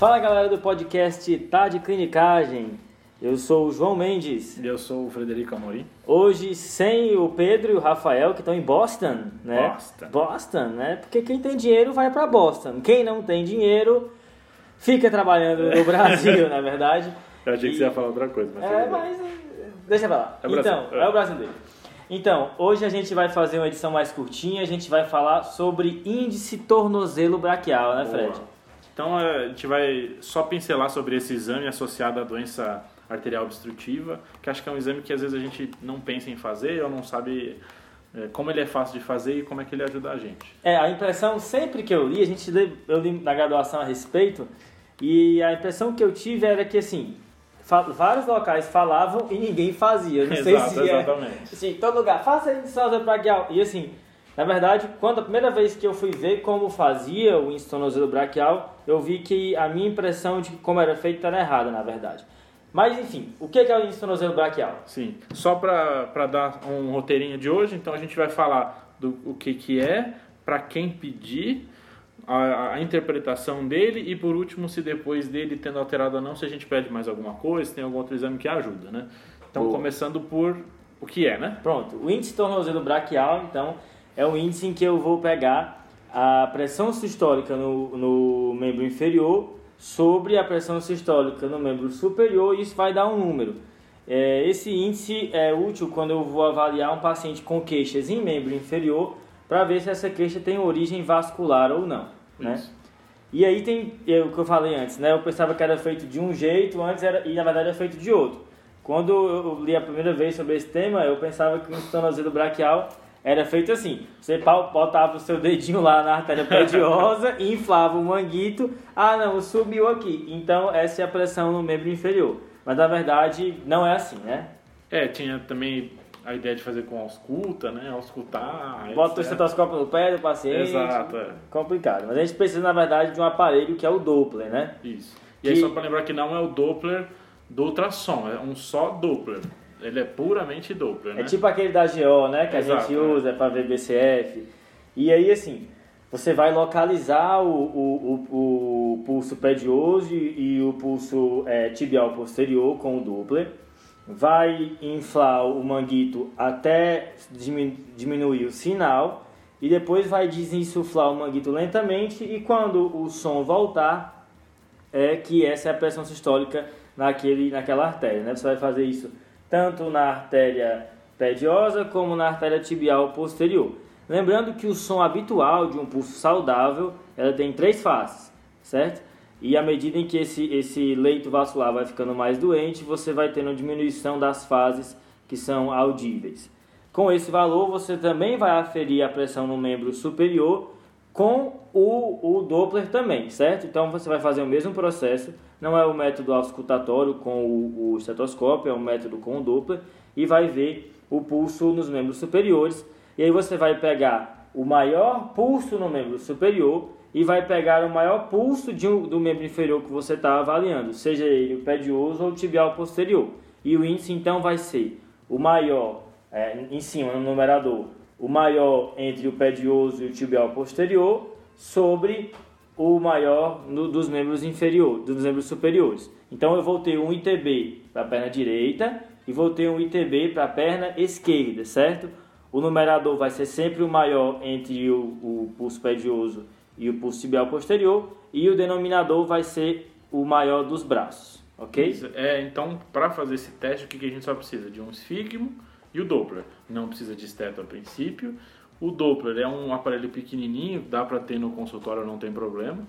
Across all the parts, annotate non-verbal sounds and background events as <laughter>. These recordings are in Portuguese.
Fala galera do podcast Tá de Clinicagem. Eu sou o João Mendes. E eu sou o Frederico Amorim. Hoje sem o Pedro e o Rafael que estão em Boston, né? Boston. Boston, né? Porque quem tem dinheiro vai para Boston. Quem não tem dinheiro fica trabalhando no Brasil, <laughs> na verdade. Eu achei que E- você ia falar outra coisa, mas É, mas eh, deixa pra lá. É o Brasil. então, é o brasileiro. Então, hoje a gente vai fazer uma edição mais curtinha, a gente vai falar sobre índice tornozelo braquial, né, Fred? Boa. Então é, a gente vai só pincelar sobre esse exame associado à doença arterial obstrutiva, que acho que é um exame que às vezes a gente não pensa em fazer ou não sabe é, como ele é fácil de fazer e como é que ele ajuda a gente. É, a impressão, sempre que eu li, a gente lê, eu li na graduação a respeito, e a impressão que eu tive era que, assim, vários locais falavam e ninguém fazia. Não <laughs> sei Exato, se é, exatamente. assim, todo lugar, faça índice braquial. E assim, na verdade, quando a primeira vez que eu fui ver como fazia o tornozelo braquial, eu vi que a minha impressão de como era feito era errada, na verdade. Mas enfim, o que é o índice tornozelo braquial? Sim, só para dar um roteirinho de hoje, então a gente vai falar do o que, que é, para quem pedir, a, a interpretação dele e por último, se depois dele tendo alterado ou não, se a gente pede mais alguma coisa, se tem algum outro exame que ajuda, né? Então, Boa. começando por o que é, né? Pronto, o índice tornozelo braquial, então, é o índice em que eu vou pegar a pressão sistólica no, no membro inferior sobre a pressão sistólica no membro superior e isso vai dar um número. É, esse índice é útil quando eu vou avaliar um paciente com queixas em membro inferior para ver se essa queixa tem origem vascular ou não. Né? Isso. E aí tem é, o que eu falei antes, né? Eu pensava que era feito de um jeito, antes era, e na verdade era feito de outro. Quando eu li a primeira vez sobre esse tema, eu pensava que o tornozelo braquial era feito assim. Você botava o seu dedinho lá na artéria pediosa e inflava o manguito. Ah, não, subiu aqui. Então essa é a pressão no membro inferior. Mas na verdade não é assim, né? É, tinha também a ideia de fazer com ausculta, né? Auscultar. Bota o etc. estetoscópio no pé do paciente. Exato, é. Complicado. Mas a gente precisa, na verdade, de um aparelho que é o Doppler, né? Isso. E aí, Que- só para lembrar que não é o Doppler do ultrassom, é um só Doppler. Ele é puramente Doppler, né? É tipo aquele da GO, né? Que a Exato, gente é. usa para ver BCF. E aí, assim, você vai localizar o, o, o, o pulso pedioso e, e o pulso é, tibial posterior com o Doppler. Vai inflar o manguito até dimi- diminuir o sinal. E depois vai desinsuflar o manguito lentamente. E quando o som voltar, é que essa é a pressão sistólica naquele, naquela artéria. Né? Você vai fazer isso tanto na artéria pediosa como na artéria tibial posterior. Lembrando que o som habitual de um pulso saudável ela tem três faces, certo? E à medida em que esse, esse leito vascular vai ficando mais doente, você vai tendo diminuição das fases que são audíveis. Com esse valor, você também vai aferir a pressão no membro superior com o, o Doppler também, certo? Então você vai fazer o mesmo processo, não é o método auscultatório com o, o estetoscópio, é um método com o Doppler, e vai ver o pulso nos membros superiores. E aí você vai pegar o maior pulso no membro superior e vai pegar o maior pulso de um- do membro inferior que você está avaliando, seja ele o pedioso ou o tibial posterior. E o índice então vai ser o maior é, em cima no numerador, o maior entre o pedioso e o tibial posterior sobre o maior no- dos membros inferiores, dos membros superiores. Então eu vou ter um ITB para a perna direita e vou ter um ITB para a perna esquerda, certo? O numerador vai ser sempre o maior entre o, o pulso pedioso e o pulso tibial posterior e o denominador vai ser o maior dos braços, ok? É, então, para fazer esse teste, o que que a gente só precisa? De um esfigmo e o Doppler. Não precisa de esteto a princípio. O Doppler é um aparelho pequenininho, dá para ter no consultório, não tem problema.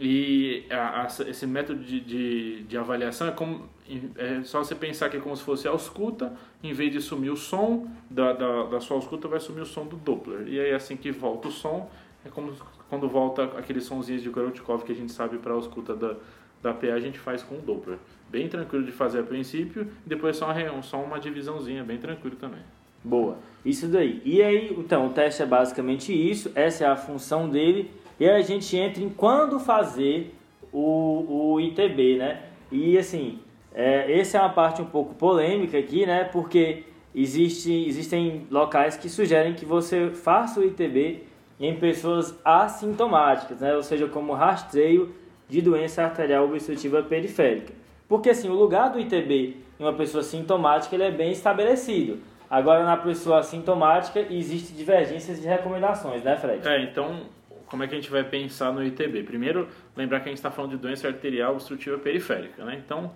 E a- a- esse método de, de, de avaliação é como é só você pensar que é como se fosse a ausculta, em vez de sumir o som da, da, da sua ausculta, vai sumir o som do Doppler. E aí assim que volta o som, é como quando volta aqueles sonzinhos de Korotkov que a gente sabe para a ausculta da, da PA, a gente faz com o Doppler. Bem tranquilo de fazer a princípio, depois só, uma só uma divisãozinha, bem tranquilo também. Boa. Isso daí. E aí, então, o teste é basicamente isso, essa é a função dele. E aí a gente entra em quando fazer o, o ITB, né? E assim, é, essa é uma parte um pouco polêmica aqui, né? Porque existe, existem locais que sugerem que você faça o ITB em pessoas assintomáticas, né? Ou seja, como rastreio de doença arterial obstrutiva periférica. Porque assim, o lugar do ITB em uma pessoa sintomática ele é bem estabelecido. Agora, na pessoa assintomática, existe divergências de recomendações, né, Fred? É, então, como é que a gente vai pensar no ITB? Primeiro, lembrar que a gente está falando de doença arterial obstrutiva periférica, né? Então,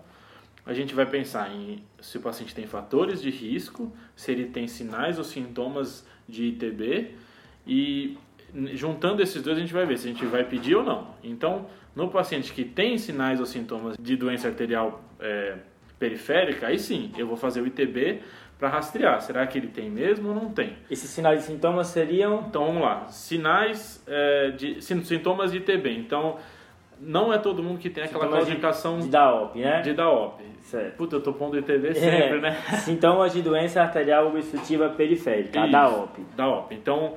a gente vai pensar em se o paciente tem fatores de risco, se ele tem sinais ou sintomas de ITB e juntando esses dois a gente vai ver se a gente vai pedir ou não. Então, no paciente que tem sinais ou sintomas de doença arterial é, periférica, aí sim, eu vou fazer o ITB para rastrear. Será que ele tem mesmo ou não tem? Esses sinais e sintomas seriam? Então vamos lá. Sinais é, de sintomas de TB. Então não é todo mundo que tem aquela sintomas classificação de, de DAOP, né? De DAOP. Certo. Puta, eu tô pondo ITB é. sempre, é. né? <laughs> Sintomas de doença arterial obstrutiva periférica, Isso, DAOP. DAOP. Então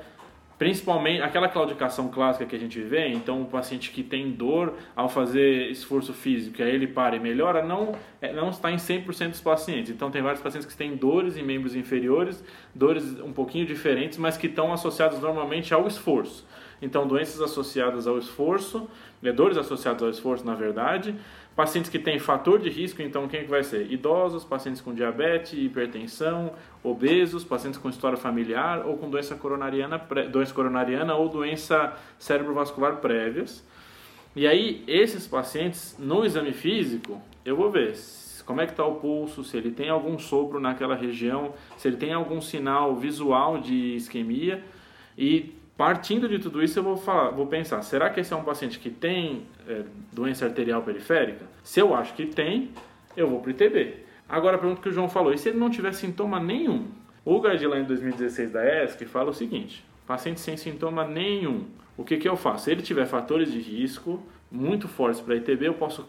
Principalmente aquela claudicação clássica que a gente vê, então o paciente que tem dor ao fazer esforço físico, aí ele para e melhora, não, é, não está em 100% dos pacientes. Então tem vários pacientes que têm dores em membros inferiores, dores um pouquinho diferentes, mas que estão associadas normalmente ao esforço. Então doenças associadas ao esforço, né, dores associadas ao esforço na verdade, Pacientes que têm fator de risco, então quem que vai ser? Idosos, pacientes com diabetes, hipertensão, obesos, pacientes com história familiar ou com doença coronariana, doença coronariana ou doença cerebrovascular prévias. E aí, esses pacientes, no exame físico, eu vou ver como é que está o pulso, se ele tem algum sopro naquela região, se ele tem algum sinal visual de isquemia e Partindo de tudo isso, eu vou falar, vou pensar, será que esse é um paciente que tem é, doença arterial periférica? Se eu acho que tem, eu vou para o ITB. Agora a pergunta que o João falou, e se ele não tiver sintoma nenhum? O guideline 2016 da ESC fala o seguinte, paciente sem sintoma nenhum, o que, que eu faço? Se ele tiver fatores de risco muito fortes para ITB, eu posso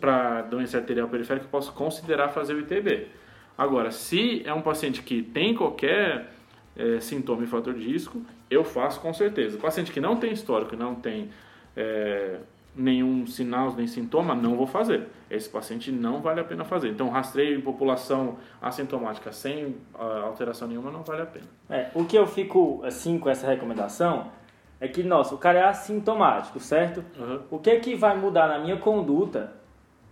para doença arterial periférica, eu posso considerar fazer o ITB. Agora, se é um paciente que tem qualquer é, sintoma e fator de risco, eu faço com certeza. O paciente que não tem histórico, não tem é, nenhum sinal nem sintoma, não vou fazer. Esse paciente não vale a pena fazer. Então, rastreio em população assintomática sem uh, alteração nenhuma não vale a pena. É, o que eu fico assim com essa recomendação é que, nossa, o cara é assintomático, certo? Uhum. O que é que vai mudar na minha conduta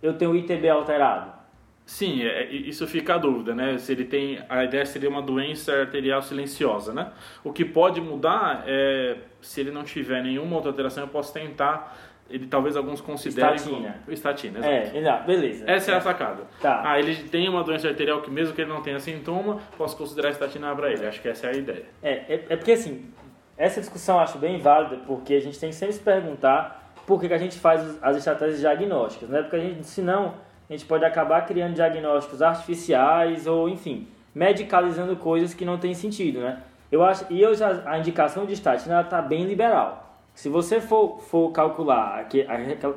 eu tenho o ITB alterado? Sim, é, isso fica a dúvida, né? Se ele tem. A ideia seria uma doença arterial silenciosa, né? O que pode mudar é se ele não tiver nenhuma outra alteração, eu posso tentar. Ele talvez alguns considerem. Estatina. Estatina, exato. É, exato, beleza. Essa é, é a sacada. Tá. Ah, ele tem uma doença arterial que, mesmo que ele não tenha sintoma, posso considerar a estatina para ele. Acho que essa é a ideia. É, é, é porque assim, essa discussão eu acho bem válida, porque a gente tem que sempre se perguntar por que, que a gente faz as estratégias diagnósticas, né? Porque a gente, senão a gente pode acabar criando diagnósticos artificiais ou, enfim, medicalizando coisas que não têm sentido, né? Eu acho, e eu já, a indicação de estatina está bem liberal. Se você for, for calcular aquele,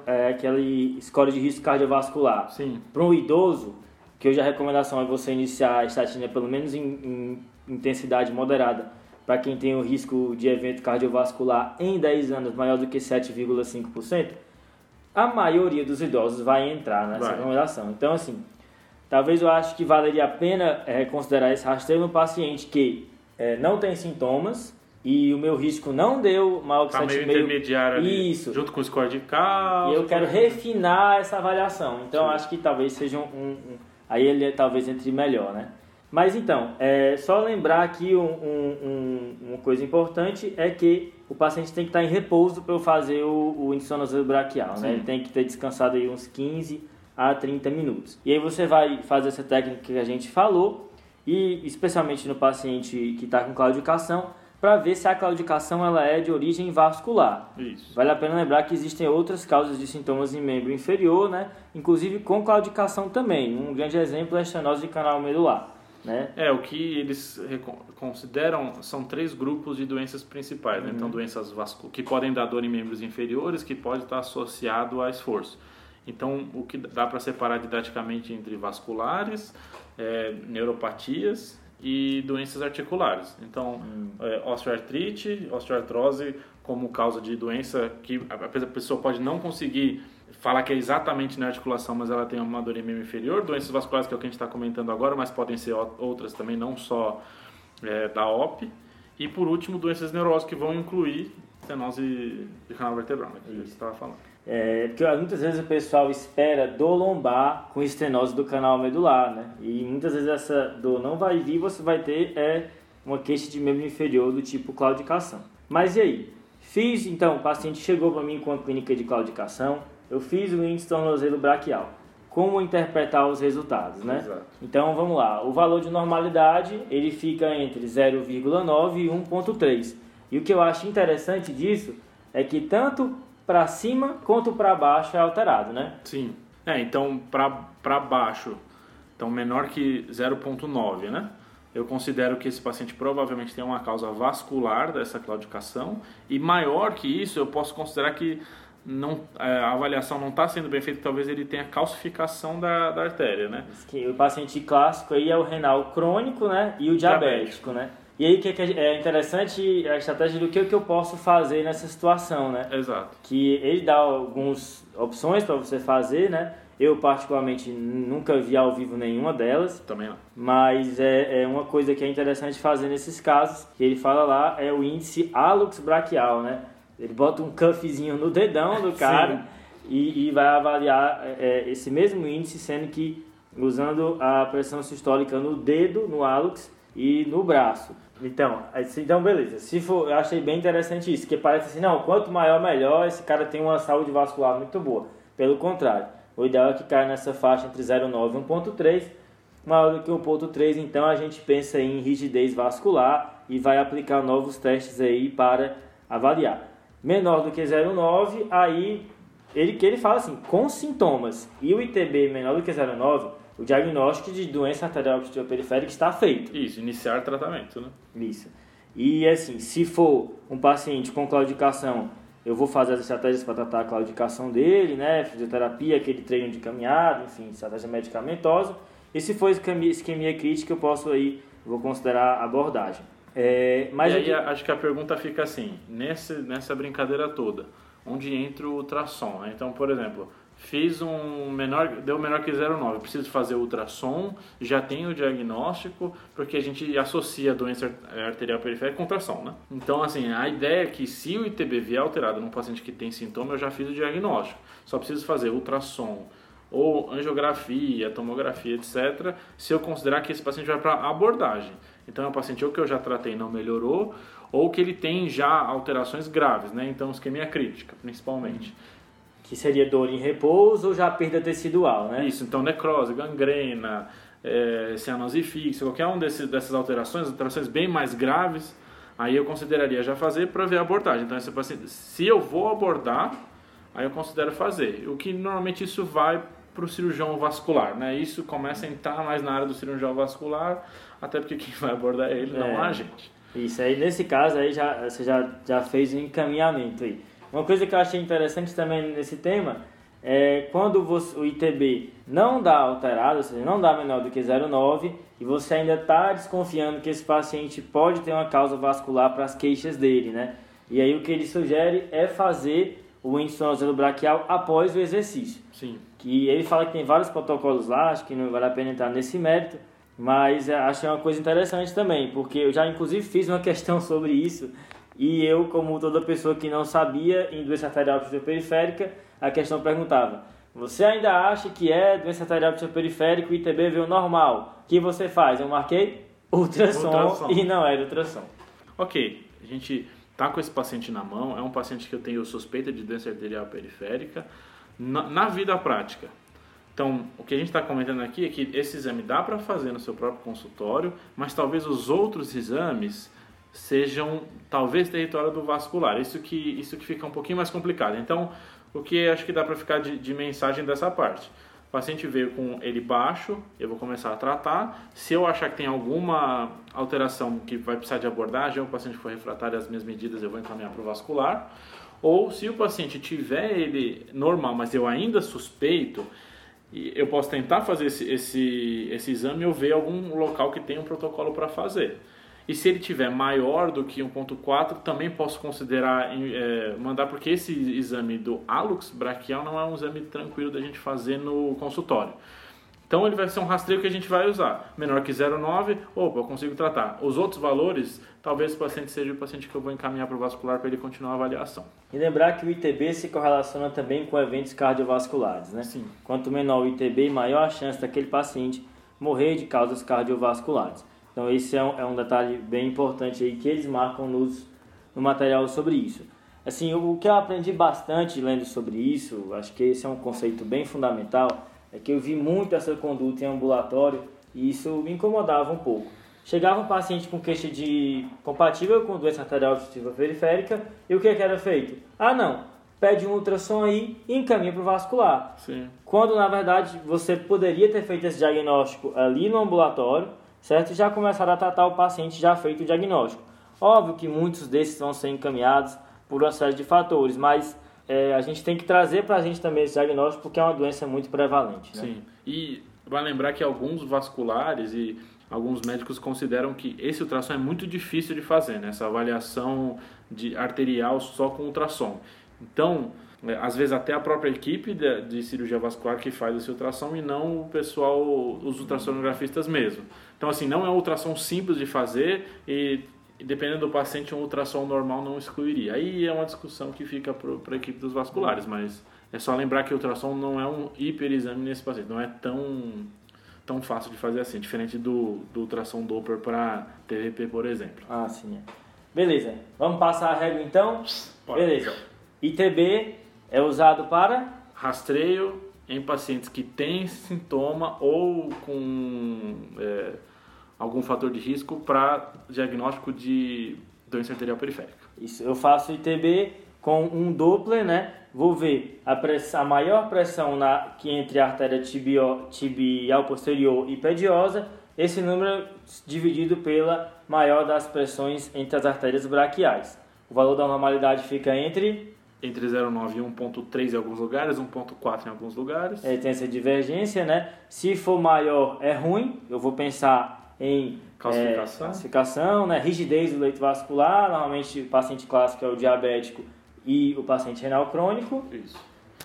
é, aquele score de risco cardiovascular para um idoso, que hoje a recomendação é você iniciar a estatina pelo menos em, em intensidade moderada para quem tem o risco de evento cardiovascular em 10 anos maior do que 7,5%, a maioria dos idosos vai entrar nessa vai. recomendação. Então, assim, talvez eu acho que valeria a pena é, considerar esse rastreio no paciente que é, não tem sintomas e o meu risco não deu maior que tá 7,5. meio intermediário ali, Isso. junto com o score de cálcio. E eu quero refinar essa avaliação. Então, acho que talvez seja um, um, um... Aí ele talvez entre melhor, né? Mas então, é, só lembrar aqui um, um, uma coisa importante é que o paciente tem que estar em repouso para eu fazer o, o índice braquial, né? Ele tem que ter descansado aí uns 15 a 30 minutos. E aí você vai fazer essa técnica que a gente falou, e especialmente no paciente que está com claudicação, para ver se a claudicação ela é de origem vascular. Isso. Vale a pena lembrar que existem outras causas de sintomas em membro inferior, né? inclusive com claudicação também. Um grande exemplo é a estenose de canal medular. Né? É, o que eles consideram são três grupos de doenças principais. Né? Então, uhum. doenças vasculares que podem dar dor em membros inferiores, que pode estar associado a esforço. Então, o que dá para separar didaticamente entre vasculares, é, neuropatias e doenças articulares. Então, hum. é, osteoartrite, osteoartrose como causa de doença que a pessoa pode não conseguir falar que é exatamente na articulação, mas ela tem uma dor em membro inferior, doenças vasculares que é o que a gente está comentando agora, mas podem ser outras também, não só é, da OP. E por último, doenças neurológicas que vão incluir estenose de canal vertebral, né, que você estava falando. É, porque muitas vezes o pessoal espera dor lombar com estenose do canal medular, né? E muitas vezes essa dor não vai vir, você vai ter é, uma queixa de membro inferior do tipo claudicação. Mas e aí? Fiz, então, o paciente chegou para mim com a clínica de claudicação, eu fiz o índice tornozelo braquial. Como interpretar os resultados, né? Exato. Então, vamos lá. O valor de normalidade, ele fica entre 0,9 e 1,3. E o que eu acho interessante disso é que tanto para cima quanto para baixo é alterado, né? Sim. É, então para baixo, então menor que 0,9, né? Eu considero que esse paciente provavelmente tem uma causa vascular dessa claudicação e maior que isso, eu posso considerar que não, é, a avaliação não está sendo bem feita, talvez ele tenha calcificação da, da artéria, né? O paciente clássico aí é o renal crônico, né? E o diabético, diabético. né? E aí que é interessante a estratégia do que, que eu posso fazer nessa situação, né? Exato. Que ele dá algumas opções para você fazer, né? Eu particularmente nunca vi ao vivo nenhuma delas. Também não. Mas é, é uma coisa que é interessante fazer nesses casos, que ele fala lá, é o índice hálux braquial, né? Ele bota um cuffzinho no dedão do cara e, e, vai avaliar é, é, esse mesmo índice, sendo que usando a pressão sistólica no dedo, no hálux e no braço. Então, então beleza. Se for, eu achei bem interessante isso, que parece assim, não, quanto maior melhor, esse cara tem uma saúde vascular muito boa. Pelo contrário, o ideal é que caia nessa faixa entre 0,9 e 1,3. Maior do que 1,3, então a gente pensa em rigidez vascular e vai aplicar novos testes aí para avaliar. Menor do que 0,9, aí ele que ele fala assim, com sintomas e o ITB menor do que 0,9, o diagnóstico de doença arterial periférica está feito. Isso, iniciar tratamento, né? Isso. E assim, se for um paciente com claudicação, eu vou fazer as estratégias para tratar a claudicação dele, né? Fisioterapia, aquele treino de caminhada, enfim, estratégia medicamentosa. E se for isquemia, isquemia crítica, eu posso aí, vou considerar abordagem. É, mas e aí, aqui... acho que a pergunta fica assim, nesse, nessa brincadeira toda, onde entra o ultrassom? Né? Então, por exemplo, fiz um menor, deu menor que 0,9, preciso fazer ultrassom, já tenho o diagnóstico, porque a gente associa a doença arterial periférica com ultrassom, né? Então, assim, a ideia é que se o ITB vier alterado num paciente que tem sintoma, eu já fiz o diagnóstico. Só preciso fazer ultrassom ou angiografia, tomografia, etc., se eu considerar que esse paciente vai para abordagem. Então, é um paciente ou que eu já tratei e não melhorou, ou que ele tem já alterações graves, né? Então, isquemia crítica, principalmente que seria dor em repouso ou já perda tecidual, né? Isso, então necrose, gangrena, é, cianose fixa, qualquer um desses, dessas alterações, alterações bem mais graves, aí eu consideraria já fazer para ver a abordagem. Então, esse paciente, se eu vou abordar, aí eu considero fazer. O que normalmente isso vai para o cirurgião vascular, né? Isso começa a entrar mais na área do cirurgião vascular, até porque quem vai abordar ele é, não é a gente. Isso aí, nesse caso aí já, você já, já fez um encaminhamento aí. Uma coisa que eu achei interessante também nesse tema é quando você, o ITB não dá alterado, ou seja, não dá menor do que 0,9 e você ainda está desconfiando que esse paciente pode ter uma causa vascular para as queixas dele, né? E aí o que ele sugere é fazer o índice braquial após o exercício. Sim. Que ele fala que tem vários protocolos lá, acho que não vale a pena entrar nesse mérito, mas é, achei uma coisa interessante também, porque eu já inclusive fiz uma <laughs> questão sobre isso e eu, como toda pessoa que não sabia em doença arterial periférica, a questão perguntava: Você ainda acha que é doença arterial periférica e ITB veio normal? O que você faz? Eu marquei ultrassom, ultrassom. e não era ultrassom. Ok, a gente tá com esse paciente na mão, é um paciente que eu tenho suspeita de doença arterial periférica na, na vida prática. Então, o que a gente está comentando aqui é que esse exame dá para fazer no seu próprio consultório, mas talvez os outros exames sejam talvez território do vascular. Isso que, isso que fica um pouquinho mais complicado. Então, o que acho que dá para ficar de, de, mensagem dessa parte? O paciente veio com ele baixo, eu vou começar a tratar. Se eu achar que tem alguma alteração que vai precisar de abordagem, ou o paciente for refratário às minhas medidas, eu vou encaminhar para o vascular. Ou se o paciente tiver ele normal, mas eu ainda suspeito, eu posso tentar fazer esse, esse, esse exame ou ver algum local que tem um protocolo para fazer. E se ele tiver maior do que 1.4, também posso considerar é, mandar, porque esse exame do hálux braquial não é um exame tranquilo da gente fazer no consultório. Então ele vai ser um rastreio que a gente vai usar. Menor que 0,9, opa, eu consigo tratar. Os outros valores, talvez o paciente seja o paciente que eu vou encaminhar para o vascular para ele continuar a avaliação. E lembrar que o ITB se correlaciona também com eventos cardiovasculares, né? Sim. Quanto menor o ITB, maior a chance daquele paciente morrer de causas cardiovasculares. Então esse é um, é um detalhe bem importante aí que eles marcam nos, no material sobre isso. Assim, o que eu aprendi bastante lendo sobre isso, acho que esse é um conceito bem fundamental, é que eu vi muito essa conduta em ambulatório e isso me incomodava um pouco. Chegava um paciente com queixa de compatível com doença arterial obstrutiva periférica e o que, que era feito? Ah, não, pede um ultrassom aí e encaminha para o vascular. Sim. Quando na verdade você poderia ter feito esse diagnóstico ali no ambulatório, certo? E já começar a tratar o paciente já feito o diagnóstico. Óbvio que muitos desses vão ser encaminhados por uma série de fatores, mas é, a gente tem que trazer para a gente também esse diagnóstico porque é uma doença muito prevalente. Né? Sim. E vai lembrar que alguns vasculares e alguns médicos consideram que esse ultrassom é muito difícil de fazer, né? essa avaliação de arterial só com ultrassom. Então, é, às vezes até a própria equipe de, de, cirurgia vascular que faz esse ultrassom e não o pessoal, os ultrassonografistas mesmo. Então, assim, não é um ultrassom simples de fazer e dependendo do paciente, um ultrassom normal não excluiria. Aí é uma discussão que fica para a equipe dos vasculares, mas é só lembrar que o ultrassom não é um hiperexame nesse paciente, não é tão, tão fácil de fazer assim, diferente do, do ultrassom Doppler para TVP, por exemplo. Ah, sim. Beleza, vamos passar a regra então? Pode. Beleza. ITB é usado para? Rastreio em pacientes que têm sintoma ou com... É, algum fator de risco para diagnóstico de doença arterial periférica. Isso, eu faço ITB com um Doppler, né? Vou ver a, pressão, a maior pressão na, que entre a artéria tibio, tibial posterior e pediosa, esse número dividido pela maior das pressões entre as artérias braquiais. O valor da normalidade fica entre entre 0,9 e 1,3 em alguns lugares, 1,4 em alguns lugares. É, tem essa divergência, né? Se for maior é ruim, eu vou pensar em classificação, é, né? rigidez do leito vascular, normalmente o paciente clássico é o diabético e o paciente renal crônico. Isso.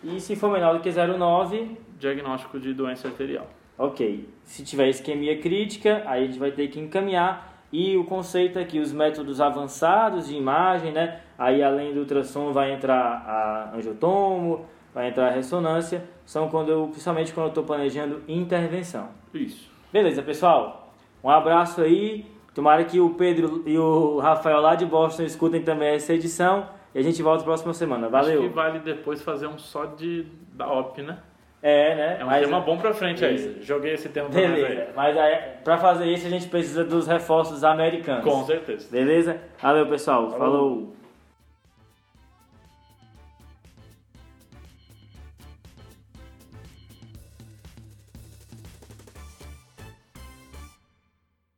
E se for menor do que 0,9... Diagnóstico de doença arterial. Ok. Se tiver isquemia crítica, aí a gente vai ter que encaminhar. E o conceito é que os métodos avançados de imagem, né? Aí além do ultrassom vai entrar a angiotomo, vai entrar a ressonância, são quando eu, principalmente quando eu estou planejando intervenção. Isso. Beleza, pessoal? Um abraço aí. Tomara que o Pedro e o Rafael lá de Boston escutem também essa edição. E a gente volta na próxima semana. Valeu. Acho que vale depois fazer um só de da OP, né? É, né? É um mas, tema bom pra frente aí. Joguei esse tema pra Beleza. Aí. Mas aí, pra fazer isso a gente precisa dos reforços americanos. Com certeza. Beleza? Valeu, pessoal. Falou. Falou.